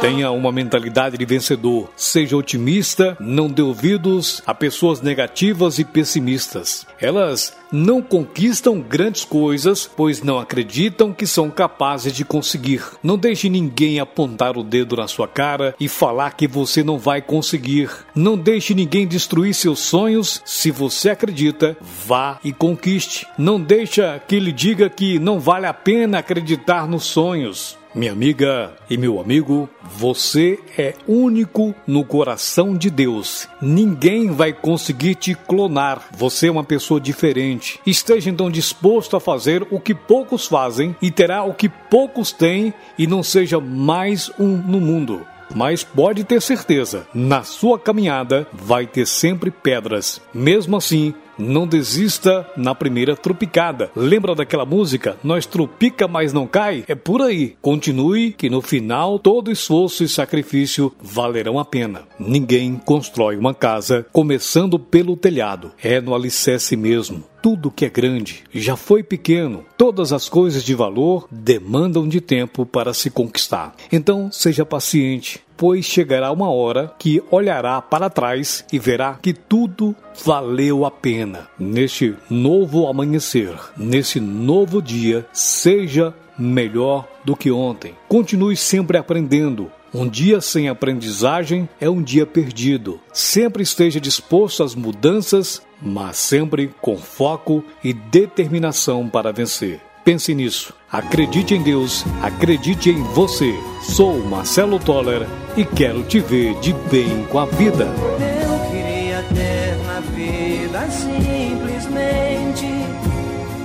Tenha uma mentalidade de vencedor. Seja otimista, não dê ouvidos a pessoas negativas e pessimistas. Elas não conquistam grandes coisas, pois não acreditam que são capazes de conseguir. Não deixe ninguém apontar o dedo na sua cara e falar que você não vai conseguir. Não deixe ninguém destruir seus sonhos. Se você acredita, vá e conquiste. Não deixa que lhe diga que não vale a pena acreditar nos sonhos. Minha amiga e meu amigo, você é único no coração de Deus. Ninguém vai conseguir te clonar. Você é uma pessoa diferente. Esteja então disposto a fazer o que poucos fazem e terá o que poucos têm e não seja mais um no mundo. Mas pode ter certeza, na sua caminhada vai ter sempre pedras. Mesmo assim, não desista na primeira tropicada. Lembra daquela música? Nós tropica, mas não cai? É por aí. Continue que no final todo esforço e sacrifício valerão a pena. Ninguém constrói uma casa começando pelo telhado. É no alicerce mesmo. Tudo que é grande já foi pequeno. Todas as coisas de valor demandam de tempo para se conquistar. Então, seja paciente, pois chegará uma hora que olhará para trás e verá que tudo valeu a pena. Neste novo amanhecer, nesse novo dia, seja melhor do que ontem. Continue sempre aprendendo. Um dia sem aprendizagem é um dia perdido. Sempre esteja disposto às mudanças mas sempre com foco e determinação para vencer. Pense nisso. Acredite em Deus, acredite em você. Sou Marcelo Toller e quero te ver de bem com a vida. Eu queria ter na vida simplesmente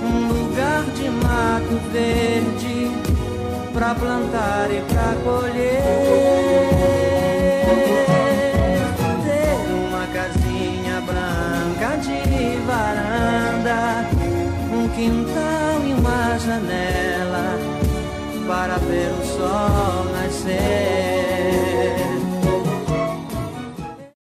um lugar de mato verde para plantar e para colher. quintal e uma janela para ver o sol nascer.